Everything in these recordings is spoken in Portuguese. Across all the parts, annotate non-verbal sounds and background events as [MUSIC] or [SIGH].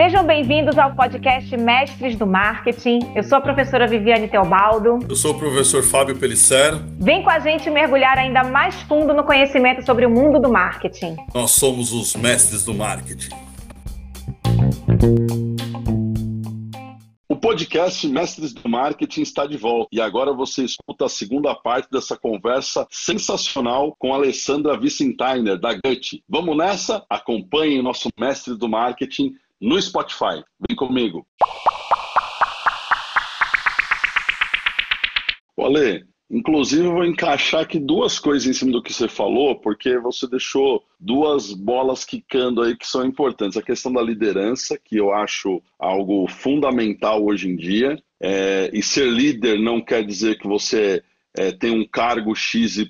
Sejam bem-vindos ao podcast Mestres do Marketing. Eu sou a professora Viviane Teobaldo. Eu sou o professor Fábio Pellicer. Vem com a gente mergulhar ainda mais fundo no conhecimento sobre o mundo do marketing. Nós somos os mestres do marketing. O podcast Mestres do Marketing está de volta e agora você escuta a segunda parte dessa conversa sensacional com Alessandra Vicentainer, da Gut. Vamos nessa? Acompanhe o nosso Mestre do Marketing no Spotify. Vem comigo. Olê, inclusive eu vou encaixar aqui duas coisas em cima do que você falou, porque você deixou duas bolas quicando aí que são importantes. A questão da liderança, que eu acho algo fundamental hoje em dia. É, e ser líder não quer dizer que você é, tem um cargo XYZ,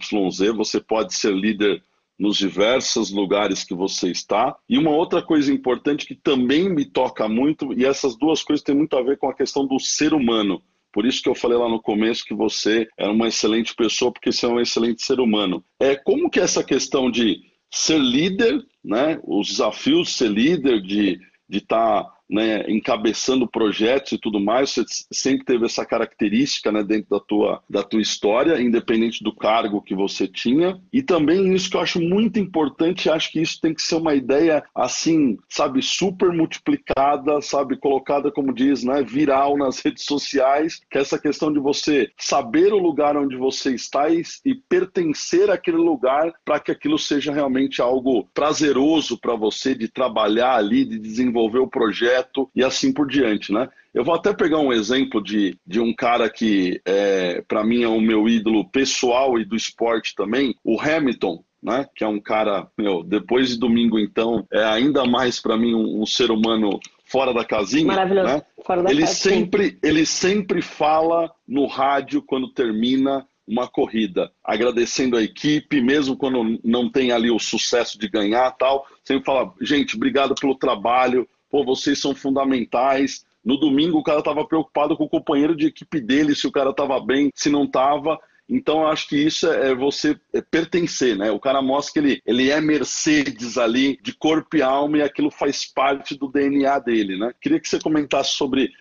você pode ser líder nos diversos lugares que você está. E uma outra coisa importante que também me toca muito, e essas duas coisas têm muito a ver com a questão do ser humano. Por isso que eu falei lá no começo que você é uma excelente pessoa, porque você é um excelente ser humano. É como que essa questão de ser líder, né, os desafios de ser líder, de estar tá né, encabeçando projetos e tudo mais, você sempre teve essa característica né, dentro da tua, da tua história, independente do cargo que você tinha. E também isso que eu acho muito importante, acho que isso tem que ser uma ideia assim, sabe, super multiplicada, sabe, colocada, como diz, né, viral nas [LAUGHS] redes sociais, que é essa questão de você saber o lugar onde você está e, e pertencer àquele lugar para que aquilo seja realmente algo prazeroso para você de trabalhar ali, de desenvolver o projeto correto e assim por diante, né? Eu vou até pegar um exemplo de, de um cara que, é, para mim, é o meu ídolo pessoal e do esporte também, o Hamilton, né? Que é um cara, meu, depois de domingo, então, é ainda mais para mim um, um, ser humano fora da casinha. Maravilhoso. Né? Fora da ele casa, sempre, ele sempre fala no rádio quando termina uma corrida, agradecendo a equipe, mesmo quando não tem ali o sucesso de ganhar, tal. Sempre fala, gente, obrigado pelo trabalho, pô, vocês são fundamentais. No domingo o cara estava preocupado com o companheiro de equipe dele, se o cara estava bem, se não estava. Então, acho que isso é, é você é pertencer, né? O cara mostra que ele, ele é Mercedes ali, de corpo e alma, e aquilo faz parte do DNA dele, né? Queria que você comentasse sobre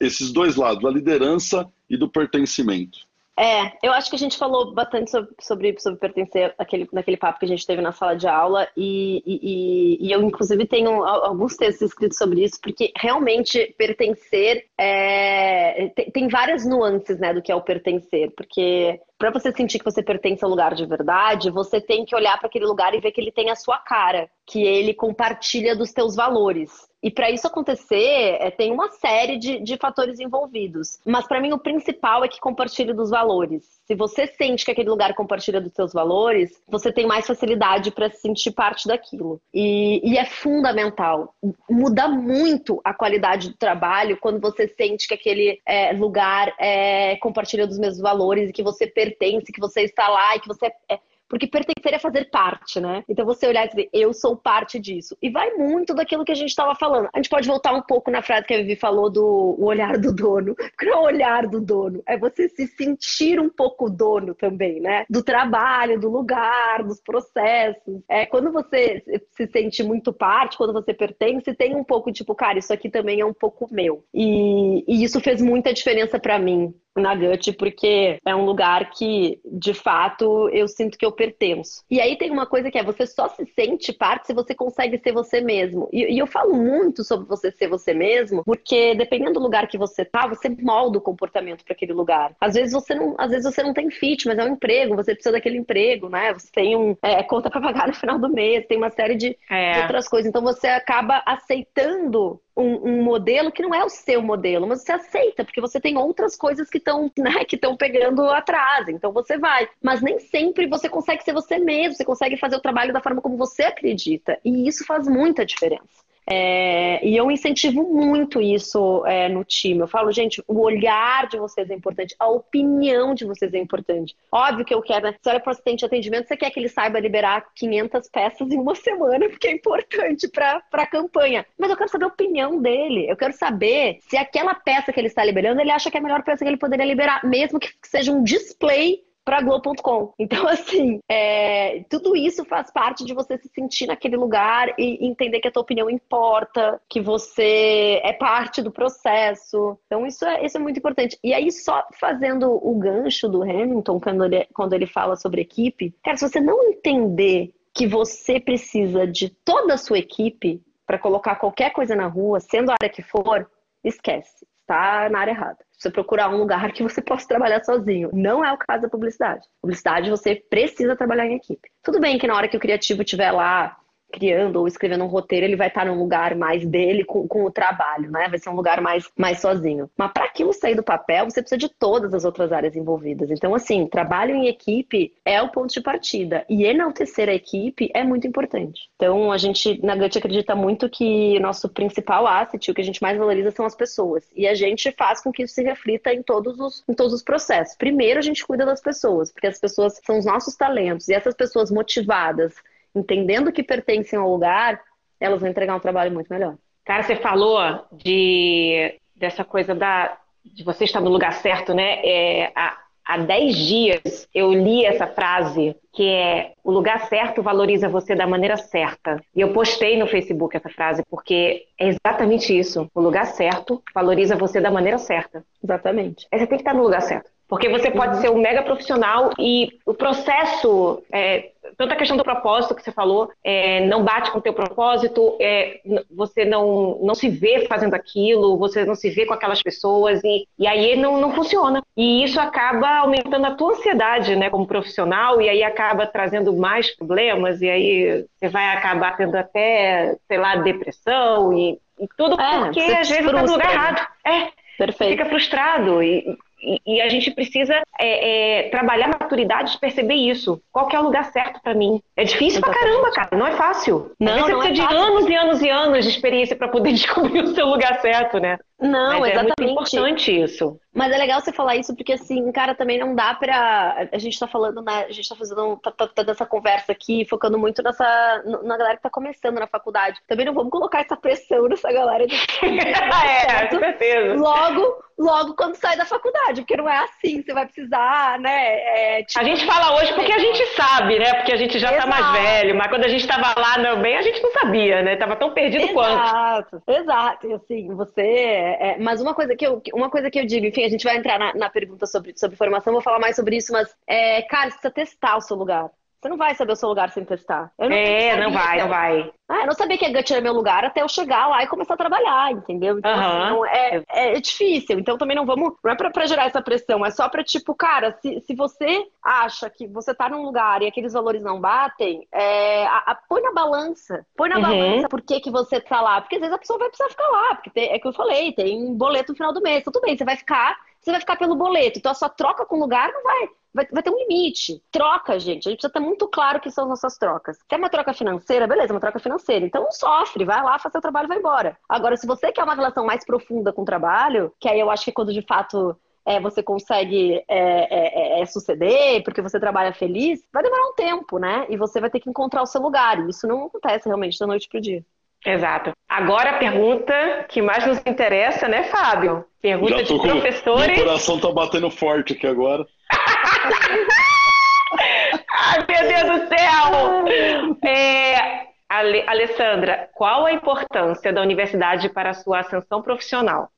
esses dois lados, da liderança e do pertencimento. É, eu acho que a gente falou bastante sobre, sobre, sobre pertencer àquele, naquele papo que a gente teve na sala de aula, e, e, e eu, inclusive, tenho alguns textos escritos sobre isso, porque realmente pertencer é, tem, tem várias nuances né, do que é o pertencer, porque para você sentir que você pertence ao lugar de verdade, você tem que olhar para aquele lugar e ver que ele tem a sua cara, que ele compartilha dos teus valores. E para isso acontecer, é, tem uma série de, de fatores envolvidos. Mas para mim o principal é que compartilhe dos valores. Se você sente que aquele lugar compartilha dos seus valores, você tem mais facilidade para se sentir parte daquilo. E, e, é fundamental. Muda muito a qualidade do trabalho quando você sente que aquele é, lugar é, compartilha dos mesmos valores e que você pertence, que você está lá e que você é, porque pertencer é fazer parte, né? Então você olhar e dizer, eu sou parte disso. E vai muito daquilo que a gente estava falando. A gente pode voltar um pouco na frase que a Vivi falou do olhar do dono. [LAUGHS] Porque não é o olhar do dono, é você se sentir um pouco dono também, né? Do trabalho, do lugar, dos processos. É quando você se sente muito parte, quando você pertence, tem um pouco tipo, cara, isso aqui também é um pouco meu. E, e isso fez muita diferença para mim na Gut, porque é um lugar que, de fato, eu sinto que eu pertenço. E aí tem uma coisa que é, você só se sente parte se você consegue ser você mesmo. E, e eu falo muito sobre você ser você mesmo, porque dependendo do lugar que você tá, você molda o comportamento para aquele lugar. Às vezes você não, às vezes você não tem fit, mas é um emprego, você precisa daquele emprego, né? Você tem um é, conta para pagar no final do mês, tem uma série de, é. de outras coisas. Então você acaba aceitando um, um, modelo que não é o seu modelo, mas você aceita, porque você tem outras coisas que estão [LAUGHS] né, que estão pegando atrás, então você vai. Mas nem sempre você consegue ser você mesmo, você consegue fazer o trabalho da forma como você acredita. E isso faz muita diferença. É, e eu incentivo muito isso é, no time. Eu falo, gente, o olhar de vocês é importante, a opinião de vocês é importante. Óbvio que eu quero, né? Se olha para o assistente de atendimento, você quer que ele saiba liberar 500 peças em uma semana, [LAUGHS] porque é importante para a campanha. Mas eu quero saber a opinião dele. Eu quero saber se aquela peça que ele está liberando, ele acha que é a melhor peça que ele poderia liberar, mesmo que seja um display para Globo.com. Então, [LAUGHS] assim, é, tudo isso faz parte de você se sentir naquele lugar e entender que a tua opinião importa, que você é parte do processo. Então, isso é, isso é muito importante. E aí, só fazendo o gancho do Hamilton, quando ele, quando ele fala sobre equipe, cara, se você não entender que você precisa de toda a sua equipe para colocar qualquer coisa na rua, sendo a área que for, esquece. Está na área errada. Você procurar um lugar que você possa trabalhar sozinho. Não é o caso da publicidade. Publicidade você precisa trabalhar em equipe. Tudo bem que na hora que o criativo estiver lá criando ou escrevendo um roteiro, ele vai estar num lugar mais dele com, com o trabalho, né? Vai ser um lugar mais, mais sozinho. Mas para aquilo sair do papel, você precisa de todas as outras áreas envolvidas. Então, assim, trabalho em equipe é o ponto de partida. E enaltecer a equipe é muito importante. Então, a gente, na Gut, acredita muito que nosso principal asset, o que a gente mais valoriza são as pessoas. E a gente faz com que isso se reflita em todos os, em todos os processos. Primeiro, a gente cuida das pessoas, porque as pessoas são os nossos talentos. E essas pessoas motivadas, entendendo que pertencem ao lugar, elas vão entregar um trabalho muito melhor. Cara, você falou de dessa coisa da de você estar no lugar certo, né? É, há, há 10 dias eu li essa frase que é o lugar certo valoriza você da maneira certa. E eu postei no Facebook essa frase porque é exatamente isso. O lugar certo valoriza você da maneira certa. Exatamente. Você tem que estar no lugar certo. Porque você pode uhum. ser um mega profissional e o processo, é, tanto a questão do propósito que você falou, é, não bate com o teu propósito, é, você não, não se vê fazendo aquilo, você não se vê com aquelas pessoas e, e aí não, não funciona. E isso acaba aumentando a tua ansiedade, né, como profissional, e aí acaba trazendo mais problemas, e aí você vai acabar tendo até, sei lá, depressão e, e tudo é, porque às vezes está no lugar errado. É, Perfeito. Fica frustrado e, e, a gente precisa é, é, trabalhar maturidade de perceber isso. Qual é o lugar certo para mim? É difícil pra caramba, cara. Não é fácil. Não, você não precisa é de anos e anos e anos de experiência para poder [LAUGHS] descobrir o seu lugar certo, né? Não, Mas exatamente. É muito importante isso. Mas é legal você falar isso porque, assim, cara, também não dá pra. A gente tá falando, né? A gente tá fazendo. tá, tá, tá dessa conversa aqui, focando muito nessa. na galera que tá começando na faculdade. Também não vamos colocar essa pressão nessa galera [LAUGHS] [LAUGHS] é, com certeza. Logo, logo quando sai da faculdade, porque não é assim. Você vai precisar, né? É, tipo... A gente fala hoje porque a gente sabe, né? Porque a gente já Exato. tá mais velho. Mas quando a gente tava lá também, a gente não sabia, né? Tava tão perdido exato, quanto. Exato, exato. E assim, você é, é, mas uma coisa que eu, uma coisa que eu digo, enfim, a gente vai entrar na, na pergunta sobre, sobre formação, vou falar mais sobre isso, mas, é, cara, você precisa testar o seu lugar. Você não vai saber o seu lugar sem testar. Não é, não vai, não vai. Ah, eu não sabia que a Gut era meu lugar até eu chegar lá e começar a trabalhar, entendeu? Então, uhum. assim, é, é, é, difícil. Então, também não vamos. Não é pra, pra, gerar essa pressão, é só pra, tipo, cara, se, se você acha que você tá num lugar e aqueles valores não batem, é, a, a, põe na balança. Põe na uhum. balança por que, que você tá lá. Porque às vezes a pessoa vai precisar ficar lá. Porque tem, é que eu falei, tem um boleto no final do mês. Tudo bem, você vai ficar você vai ficar pelo boleto. Então a sua troca com o lugar não vai, vai, vai ter um limite. Troca, gente. A gente precisa ter muito claro que são as nossas trocas. Se é uma troca financeira, beleza, uma troca financeira. Então não sofre, vai lá, faz seu trabalho e vai embora. Agora, se você quer uma relação mais profunda com o trabalho, que aí eu acho que é quando de fato é, você consegue é, é, é, suceder, porque você trabalha feliz, vai demorar um tempo, né? E você vai ter que encontrar o seu lugar. E isso não acontece realmente da noite pro dia. Exato. Agora a pergunta que mais nos interessa, né, Fábio? Pergunta de professores. Meu coração tá batendo forte aqui agora. [LAUGHS] Ai, meu Deus do céu! É, Ale, Alessandra, qual a importância da universidade para a sua ascensão profissional?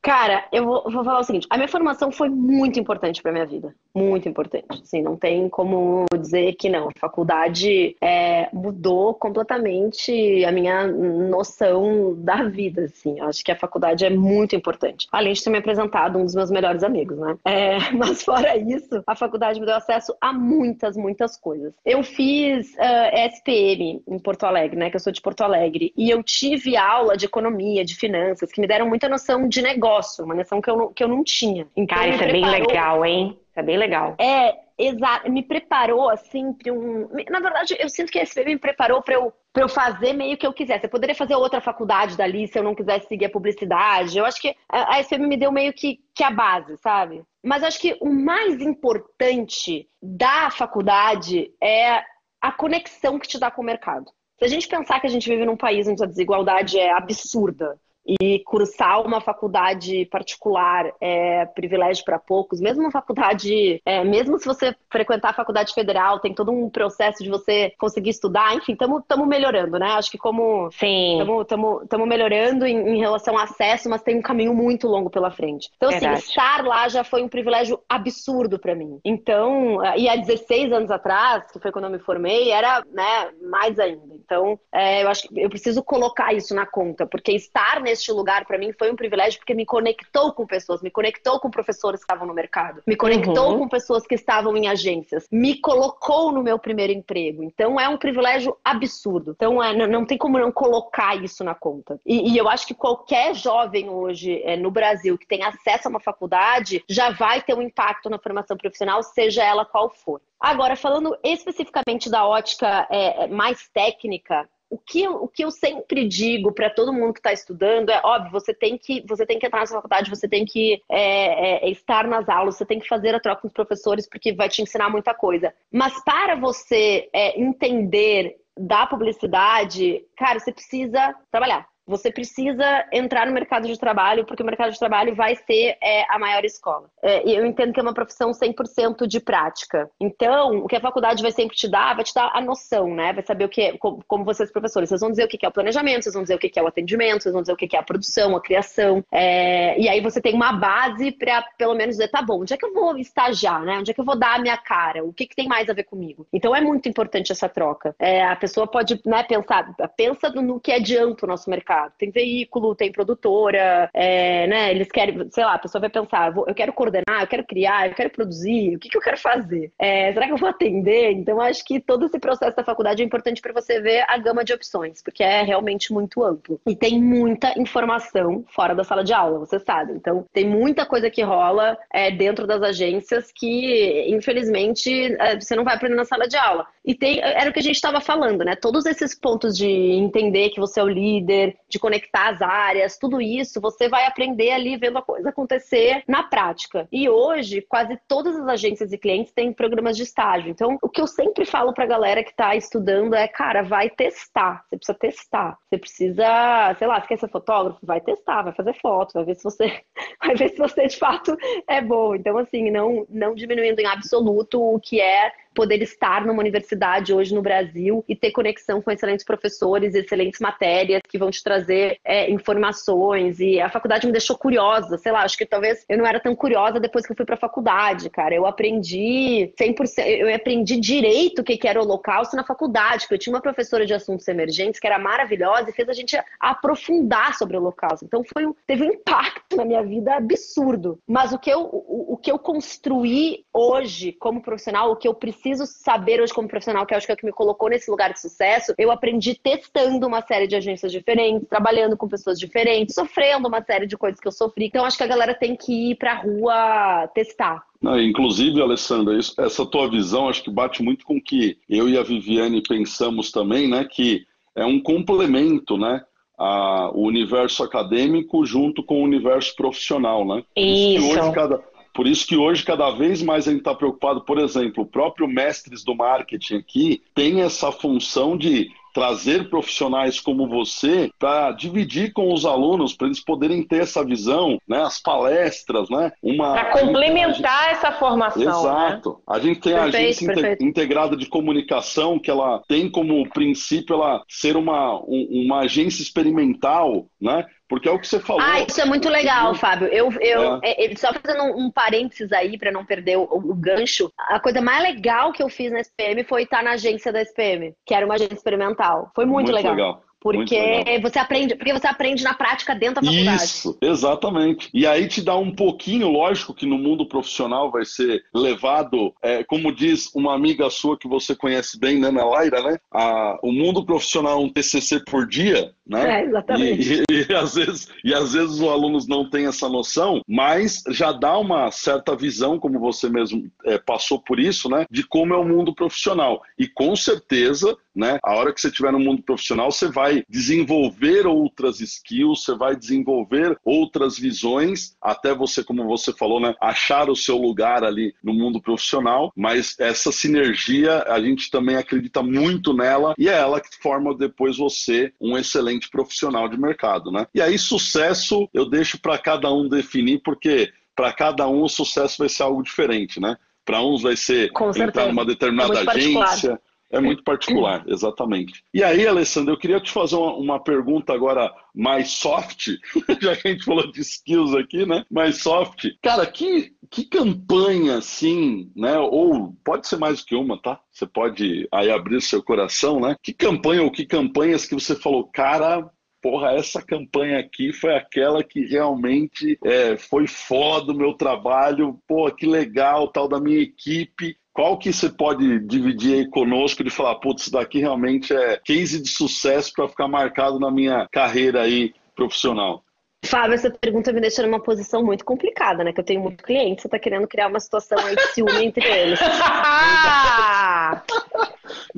Cara, eu vou, vou, falar o seguinte: a minha formação foi muito importante para minha vida, muito importante. Assim, não tem como dizer que não. A faculdade é, mudou completamente a minha noção da vida. Assim, acho que a faculdade é muito importante. Além de ter me apresentado um dos meus melhores amigos, né? É, [LAUGHS] mas fora isso, a faculdade me deu acesso a muitas, muitas coisas. Eu fiz uh, SPM em Porto Alegre, né? Que eu sou de Porto Alegre, e eu tive aula de economia, de finanças, que me deram muita noção de negócio negócio, uma noção que eu não, que eu não tinha. Então, Cara, isso preparou... é bem legal, hein? Isso é bem legal. É, exato. Me preparou, assim, para um. Na verdade, eu sinto que a SPM me preparou para eu, pra eu fazer meio que eu quisesse. Eu poderia fazer outra faculdade dali se eu não quisesse seguir a publicidade. Eu acho que a SPM me deu meio que, que a base, sabe? Mas acho que o mais importante da faculdade é a conexão que te dá com o mercado. Se a gente pensar que a gente vive num país onde a desigualdade é absurda, e cursar uma faculdade particular é privilégio para poucos, mesmo uma faculdade, é, mesmo se você frequentar a faculdade federal, tem todo um processo de você conseguir estudar, enfim, estamos melhorando, né? Acho que como estamos melhorando em, em, relação ao acesso, mas tem um caminho muito longo pela frente. Então, assim, Verdade. assim, estar lá já foi um privilégio absurdo para mim. Então, e há 16 anos atrás, que foi quando eu me formei, era né, mais ainda. Então, é, eu acho que eu preciso colocar isso na conta, porque estar neste lugar para mim foi um privilégio, porque me conectou com pessoas, me conectou com professores que estavam no mercado, me conectou uhum. com pessoas que estavam em agências, me colocou no meu primeiro emprego. Então, é um privilégio absurdo. Então, é, não, não tem como não colocar isso na conta. E, e eu acho que qualquer jovem hoje é, no Brasil que tem acesso a uma faculdade já vai ter um impacto na formação profissional, seja ela qual for. Agora, falando especificamente da ótica é, é mais técnica, o que, o que eu sempre digo para todo mundo que está estudando é óbvio, você tem que você tem que entrar na faculdade, você tem que é, é, estar nas aulas, você tem que fazer a troca com os professores porque vai te ensinar muita coisa. Mas para você é, entender da publicidade, cara, você precisa trabalhar. Você precisa entrar no mercado de trabalho, porque o mercado de trabalho vai ser é, a maior escola. É, eu entendo que é uma profissão 100% de prática. Então, o que a faculdade vai sempre te dar, vai te dar a noção, né? Vai saber o que é, como, como vocês, professores, vocês vão dizer o que é o planejamento, vocês vão dizer o que é o atendimento, vocês vão dizer o que é a produção, a criação. É, e aí você tem uma base para, pelo menos, dizer, tá bom, onde é que eu vou estagiar, né? Onde é que eu vou dar a minha cara? O que, que tem mais a ver comigo? Então, é muito importante essa troca. É, a pessoa pode né, pensar, pensa no que adianta o nosso mercado mercado. Tem veículo, tem produtora, é, né? Eles querem, sei lá, a pessoa vai pensar, eu quero coordenar, eu quero criar, eu quero produzir, o que, que eu quero fazer? É, será que eu vou atender? Então, acho que todo esse processo da faculdade é importante para você ver a gama de opções, porque é realmente muito amplo. E tem muita informação fora da sala de aula, você sabe. Então, tem muita coisa que rola é, dentro das agências que, infelizmente, é, você não vai aprender na sala de aula. E tem, era o que a gente estava falando, né? Todos esses pontos de entender que você é o líder, de conectar as áreas, tudo isso você vai aprender ali vendo a coisa acontecer na prática. E hoje, quase todas as agências e clientes têm programas de estágio. Então, o que eu sempre falo para a galera que está estudando é, cara, vai testar. Você precisa testar. Você precisa, sei lá, você quer ser fotógrafo? Vai testar, vai fazer foto, vai ver se você, [LAUGHS] vai ver se você de fato é bom. Então, assim, não, não diminuindo em absoluto o que é poder estar numa universidade hoje no Brasil e ter conexão com excelentes professores, excelentes matérias que vão te trazer é, informações. E a faculdade me deixou curiosa, sei lá, acho que talvez eu não era tão curiosa depois que eu fui para a faculdade, cara. Eu aprendi 100%, eu aprendi direito o que era o holocausto na faculdade, porque eu tinha uma professora de assuntos emergentes que era maravilhosa e fez a gente aprofundar sobre o holocausto. Então foi um, teve um impacto na minha vida absurdo. Mas o que eu, o, o que eu construí hoje como profissional, o que eu preciso preciso saber hoje como profissional, que acho que é o que me colocou nesse lugar de sucesso, eu aprendi testando uma série de agências diferentes, trabalhando com pessoas diferentes, sofrendo uma série de coisas que eu sofri. Então acho que a galera tem que ir pra rua testar. Não, inclusive, Alessandra, isso, essa tua visão acho que bate muito com o que eu e a Viviane pensamos também, né? Que é um complemento, né? A, o universo acadêmico junto com o universo profissional, né? Isso. Hoje, cada, por isso que hoje, cada vez mais a gente está preocupado, por exemplo, o próprio mestres do marketing aqui tem essa função de trazer profissionais como você para dividir com os alunos, para eles poderem ter essa visão, né? As palestras, né? Para complementar gente... essa formação. Né? Exato. Né? A gente tem perfeito, a agência perfeito. integrada de comunicação, que ela tem como princípio ela ser uma, uma agência experimental, né? Porque é o que você falou. Ah, isso é muito legal, Fábio. Eu, eu é. É, só fazendo um, um parênteses aí para não perder o, o, gancho. A coisa mais legal que eu fiz na SPM foi estar na agência da SPM, que era uma agência experimental. Foi muito, muito legal. legal. Porque você aprende, porque você aprende na prática dentro da faculdade. Isso, exatamente. E aí te dá um pouquinho, lógico que no mundo profissional vai ser levado, é, como diz uma amiga sua que você conhece bem, né, Laira, né? A, o mundo profissional é um TCC por dia, né? É, exatamente. E, e, e, às vezes, e às vezes os alunos não têm essa noção, mas já dá uma certa visão, como você mesmo é, passou por isso, né? De como é o mundo profissional. E com certeza né? A hora que você estiver no mundo profissional, você vai desenvolver outras skills, você vai desenvolver outras visões, até você, como você falou, né, achar o seu lugar ali no mundo profissional, mas essa sinergia, a gente também acredita muito nela e é ela que forma depois você um excelente profissional de mercado, né? E aí sucesso eu deixo para cada um definir, porque para cada um o sucesso vai ser algo diferente, né? Para uns vai ser entrar numa determinada é agência, é muito particular, [CLEARS THROAT] exatamente. E aí, Alessandro, eu queria te fazer uma, uma, pergunta agora mais soft, [LAUGHS] já que a gente falou de skills aqui, né? Mais soft. Cara, que, que campanha, assim, né? Ou pode ser mais do que uma, tá? Você pode aí abrir seu coração, né? Que campanha ou que campanhas que você falou, cara, porra, essa campanha aqui foi aquela que realmente é, foi foda o meu trabalho, pô, que legal, tal da minha equipe. Qual que você pode dividir aí conosco de falar, putz, isso daqui realmente é case de sucesso para ficar marcado na minha carreira aí profissional? Fábio, essa pergunta me deixa numa posição muito complicada, né? Que eu tenho muito cliente, você está querendo criar uma situação aí de ciúme entre eles. [LAUGHS] [LAUGHS] [LAUGHS]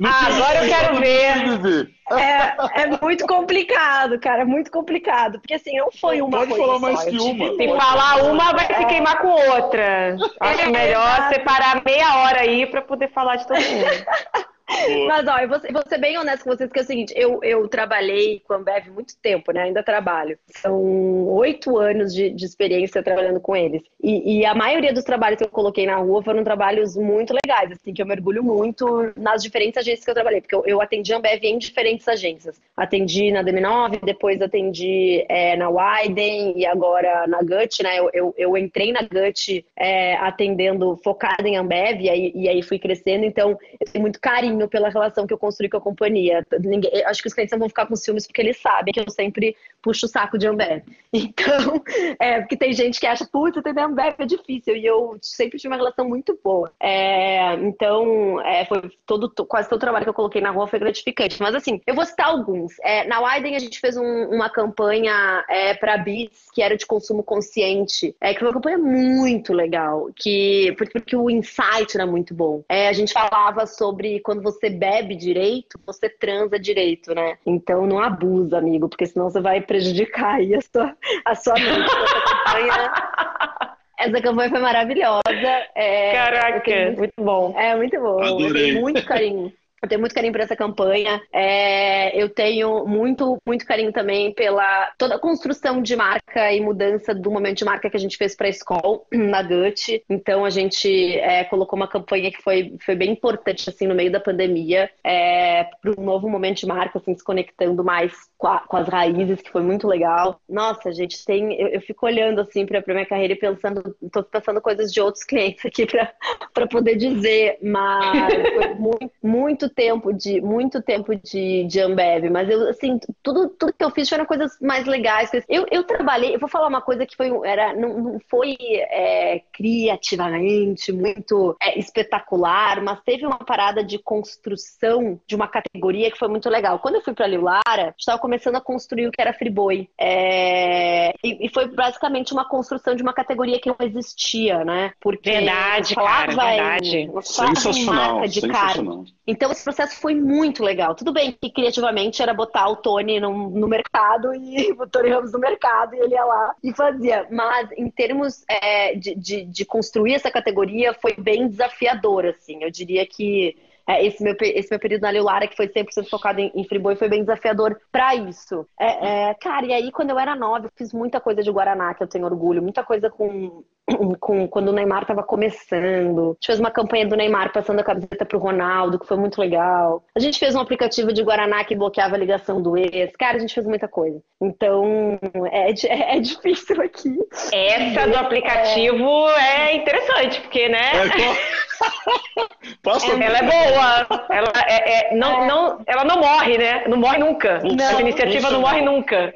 Ah, agora eu quero ver. É, é, muito complicado, cara, é muito complicado. Porque assim, não foi uma Pode coisa falar mais só. que uma. Se falar uma, vai se queimar com outra. Acho É, melhor separar meia hora aí para poder falar de todo mundo. [LAUGHS] Mas, ó, eu vou, ser- vou ser bem honesto com vocês, porque é o seguinte, eu, eu trabalhei com a Ambev muito tempo, né? Ainda trabalho. São oito anos de, de experiência trabalhando com eles. E, e a maioria dos trabalhos que eu coloquei na rua foram trabalhos muito legais, assim, que eu mergulho muito nas diferentes agências que eu trabalhei, porque eu, eu atendi a Ambev em diferentes agências. Atendi na DM9, depois atendi é, na Widen e agora na Gut, né? Eu, eu, eu entrei na Gut é, atendendo, focada em Ambev, e aí, e aí fui crescendo, então eu tenho muito carinho pela relação que eu construí com a companhia. Ninguém- acho que os clientes não vão ficar com ciúmes porque eles sabem que eu sempre puxo o saco de Ambev. [LAUGHS] Então, é, porque tem gente que acha, putz, atender Ambev é difícil, e eu sempre tive uma relação muito boa. É, então, é, foi todo, to- quase todo o trabalho que eu coloquei na rua foi gratificante. Mas assim, eu vou citar alguns. É, na Widen a gente fez um- uma campanha é, para Beats, que era de consumo consciente, é, que foi uma campanha muito legal, que, porque, porque o insight era muito bom. É, a gente falava sobre quando você bebe direito, você transa direito, né? Então não abusa, amigo, porque senão você vai prejudicar aí a sua, a sua mente. Essa campanha, [LAUGHS] essa campanha foi maravilhosa. É, Caraca, muito- muito bom. é muito bom. Eu Adorei. muito carinho. Eu tenho muito carinho por essa campanha. É, eu tenho muito, muito carinho também pela toda a construção de marca e mudança do momento de marca que a gente fez para a escola na Gut. Então a gente é, colocou uma campanha que foi, foi bem importante assim no meio da pandemia é, para um novo momento de marca, assim, se conectando mais com, a- com as raízes, que foi muito legal. Nossa, gente, tem. Eu, eu fico olhando assim para minha carreira e pensando, tô pensando coisas de outros clientes aqui para [LAUGHS] poder dizer, mas foi muito, muito tempo de muito tempo de, de Ambev, mas eu assim, tudo, tudo que eu fiz foram coisas mais legais. Eu, eu trabalhei, eu vou falar uma coisa que foi era não, não foi é, criativamente muito é, espetacular, mas teve uma parada de construção de uma categoria que foi muito legal. Quando eu fui para Lilara, estava começando a construir o que era Friboi. É, e, e foi basicamente uma construção de uma categoria que não existia, né? Porque Verdade, falava cara, em- verdade. em Sensacional, marca de carne. sensacional. Então esse processo foi muito legal. Tudo bem que criativamente era botar o Tony no, no mercado [LAUGHS] e o Tony Ramos no mercado e ele ia lá e fazia. Mas em termos é, de, de, de construir essa categoria foi bem desafiador, assim. Eu diria que é, esse, meu, esse meu período na Lilara, que foi 100% focado em, em Friboi, foi bem desafiador pra isso. É, é, cara, e aí quando eu era nova, eu fiz muita coisa de Guaraná, que eu tenho orgulho, muita coisa com com, quando o Neymar estava começando. A gente fez uma campanha do Neymar passando a camiseta pro Ronaldo, que foi muito legal. A gente fez um aplicativo de Guaraná que bloqueava a ligação do ex. Cara, a gente fez muita coisa. Então, é, di- é difícil aqui. Essa do aplicativo é interessante, porque, né? É, Passa Ela é boa. Ela, é, é- não, Não, ela não morre, né? Não morre nunca. Não, Essa iniciativa não morre nunca.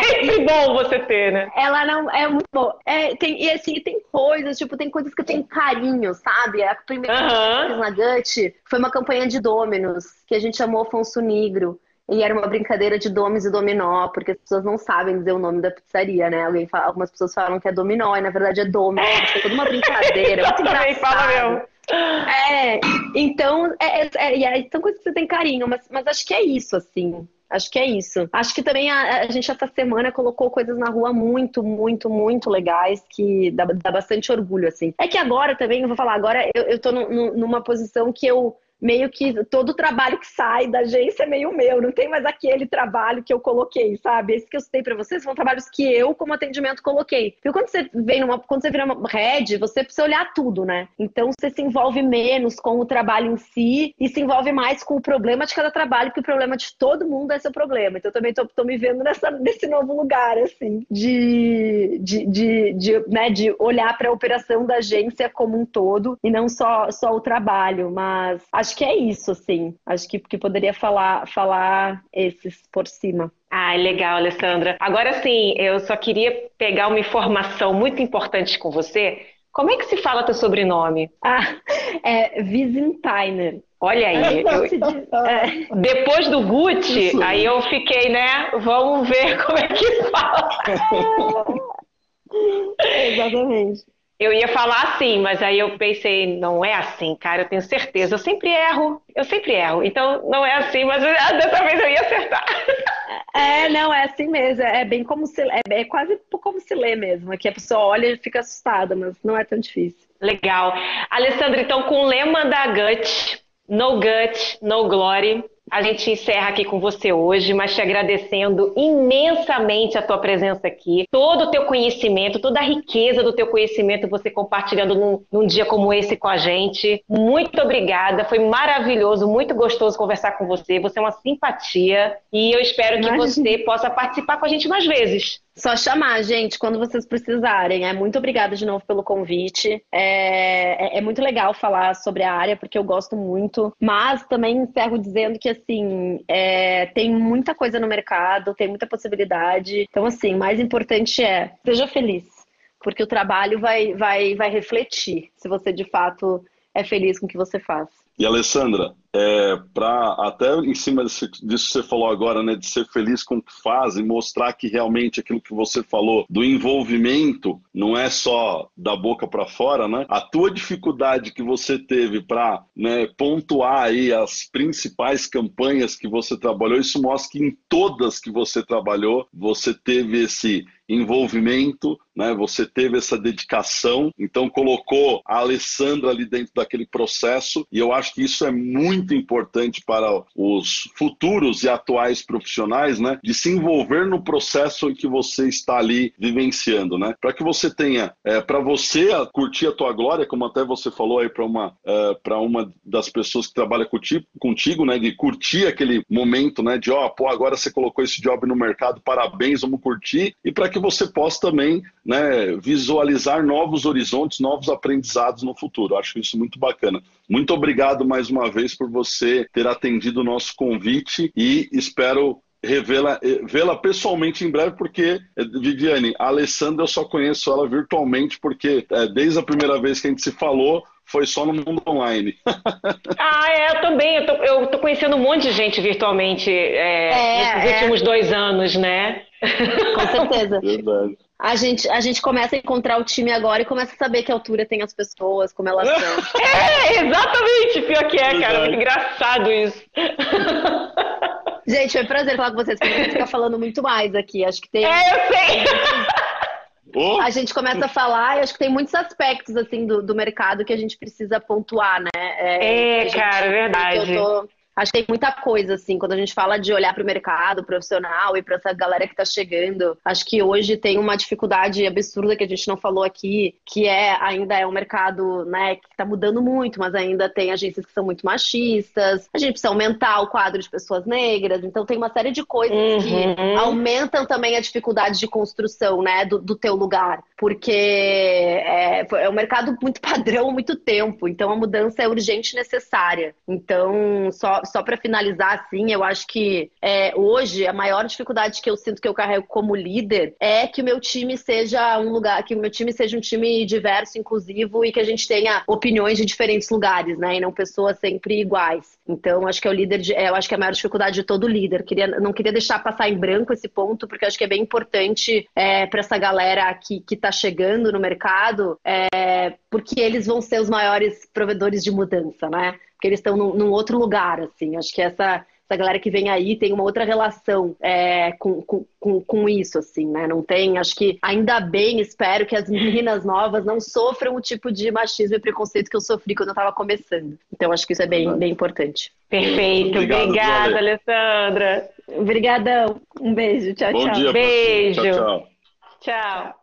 É [LAUGHS] sempre bom você ter, né? Ela não é muito boa. É, tem, e assim, tem coisas, tipo, tem coisas que eu tenho carinho, sabe? A primeira coisa que eu fiz na Gut foi uma campanha de Dominos, que a gente chamou Afonso Negro. E era uma brincadeira de domes e dominó, porque as pessoas não sabem dizer o nome da pizzaria, né? Alguém fala- algumas pessoas falam que é dominó, e na verdade é dominó. Foi toda uma brincadeira. [LAUGHS] muito Também fala mesmo. É, então, é, é, é, são coisas que você tem carinho, mas, mas acho que é isso, assim. Acho que é isso. Acho que também a, a, gente essa semana colocou coisas na rua muito, muito, muito legais que dá, dá bastante orgulho, assim. É que agora também, eu vou falar, agora eu, eu tô no, numa posição que eu meio que todo o trabalho que sai da agência é meio meu, não tem mais aquele trabalho que eu coloquei, sabe? Esse que eu citei para vocês são trabalhos que eu, como atendimento, coloquei. Porque quando você vem numa, quando você vira uma head, você precisa olhar tudo, né? Então você se envolve menos com o trabalho em si e se envolve mais com o problema de cada trabalho, porque o problema de todo mundo é seu problema. Então eu também tô, tô me vendo nessa, nesse novo lugar, assim, de, de, de, de, né, de olhar para a operação da agência como um todo e não só, só o trabalho, mas acho acho que é isso, assim. Acho que, que poderia falar, falar esses por cima. Ah, legal, Alessandra. Agora sim, eu só queria pegar uma informação muito importante com você. Como é que se fala teu sobrenome? Ah, é Wiesenthiner. Olha aí, eu, é, depois do Gucci, Isso. aí eu fiquei, né? Vamos ver [LAUGHS] como é que fala. [LAUGHS] Exatamente. Eu ia falar assim, mas aí eu pensei, não é assim, cara, eu tenho certeza. Eu sempre erro, eu sempre erro. Então não é assim, mas [LAUGHS] dessa vez eu ia acertar. É, não, é assim mesmo. É bem como se. É, é quase como se lê mesmo. Que a pessoa olha e fica assustada, mas não é tão difícil. Legal. Alessandra, então, com o lema da GUT, no GUT, no glory, a gente encerra aqui com você hoje, mas te agradecendo imensamente a tua presença aqui, todo o teu conhecimento, toda a riqueza do teu conhecimento você compartilhando num, num dia como esse com a gente. Muito obrigada, foi maravilhoso, muito gostoso conversar com você. Você é uma simpatia e eu espero que Imagina. você possa participar com a gente mais vezes. Só chamar, gente, quando vocês precisarem. É muito obrigada de novo pelo convite. É, é, é, muito legal falar sobre a área, porque eu gosto muito. Mas também encerro dizendo que, assim, é, tem muita coisa no mercado, tem muita possibilidade. Então, assim, o mais importante é, seja feliz. Porque o trabalho vai, vai, vai refletir se você, de fato, é feliz com o que você faz. E, Alessandra, é, para até em cima disso, disso que você falou agora, né, de ser feliz com o que faz e mostrar que realmente aquilo que você falou do envolvimento não é só da boca para fora, né? A tua dificuldade que você teve para né, pontuar aí as principais campanhas que você trabalhou, isso mostra que em todas que você trabalhou, você teve esse envolvimento, né? Você teve essa dedicação, então colocou a Alessandra ali dentro daquele processo e eu acho que isso é muito muito importante para os futuros e atuais profissionais, né, de se envolver no processo em que você está ali vivenciando, né, para que você tenha, é, para você curtir a tua glória, como até você falou aí para uma, é, para uma das pessoas que trabalha contigo, contigo, né, de curtir aquele momento, né, de ó, oh, pô, agora você colocou esse job no mercado, parabéns, vamos curtir, e para que você possa também, né, visualizar novos horizontes, novos aprendizados no futuro. Acho isso muito bacana. Muito obrigado mais uma vez por você ter atendido o nosso convite e espero revê-la vê-la pessoalmente em breve, porque, Viviane, a Alessandra eu só conheço ela virtualmente, porque é, desde a primeira vez que a gente se falou, foi só no mundo online. [LAUGHS] ah, é, eu também. Eu tô, eu tô conhecendo um monte de gente virtualmente é, é, nesses é. últimos dois anos, né? Com certeza. Verdade a gente, a gente começa a encontrar o time agora e começa a saber que altura tem as pessoas, como elas são. [LAUGHS] É, exatamente. Pior que é, cara. Muito engraçado isso. Gente, foi um prazer falar com vocês, porque a gente fica falando muito mais aqui. Acho que tem. É, eu sei. Oh. A gente começa a falar e acho que tem muitos aspectos assim do, do mercado que a gente precisa pontuar, né? É, é gente, cara, é verdade. Eu tô, Acho que tem muita coisa, assim, quando a gente fala de olhar para o mercado profissional e para essa galera que está chegando. Acho que hoje tem uma dificuldade absurda que a gente não falou aqui, que é ainda é um mercado, né, que está mudando muito, mas ainda tem agências que são muito machistas. A gente precisa aumentar o quadro de pessoas negras, então tem uma série de coisas uhum. que aumentam também a dificuldade de construção, né, do, do teu lugar, porque é, é um mercado muito [LAUGHS] padrão há muito tempo, então a mudança é urgente e necessária. Então, só só, para finalizar, assim, eu acho que é, hoje a maior dificuldade que eu sinto que eu carrego como líder é que o meu time seja um lugar, que o meu time seja um time diverso, inclusivo e que a gente tenha opiniões de diferentes lugares, né? E não pessoas sempre iguais. Então, acho que é o líder, de, é, eu acho que é a maior dificuldade de todo líder. Queria, não queria deixar passar em branco esse ponto, porque acho que é bem importante é, para essa galera que, que tá chegando no mercado, é, porque eles vão ser os maiores provedores de mudança, né? Porque eles estão num, num outro lugar, assim. Acho que essa essa galera que vem aí tem uma outra relação é, com, com, com, isso, assim, né? Não tem, acho que ainda bem, espero que as [LAUGHS] meninas novas não sofram o tipo de machismo e preconceito que eu sofri quando eu estava começando. Então, acho que isso é bem, bem importante. Perfeito, Obrigado, obrigada, Alessandra. Obrigadão. Um beijo, tchau, Bom tchau. Dia, beijo. Tchau, tchau. Tchau.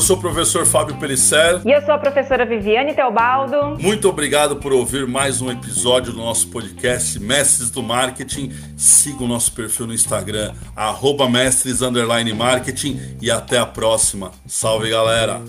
Eu sou o professor Fábio Pelisser. E eu sou a professora Viviane Teobaldo. Muito obrigado por ouvir mais um episódio do nosso podcast Mestres do Marketing. Siga o nosso perfil no Instagram, arroba mestres marketing e até a próxima. Salve galera!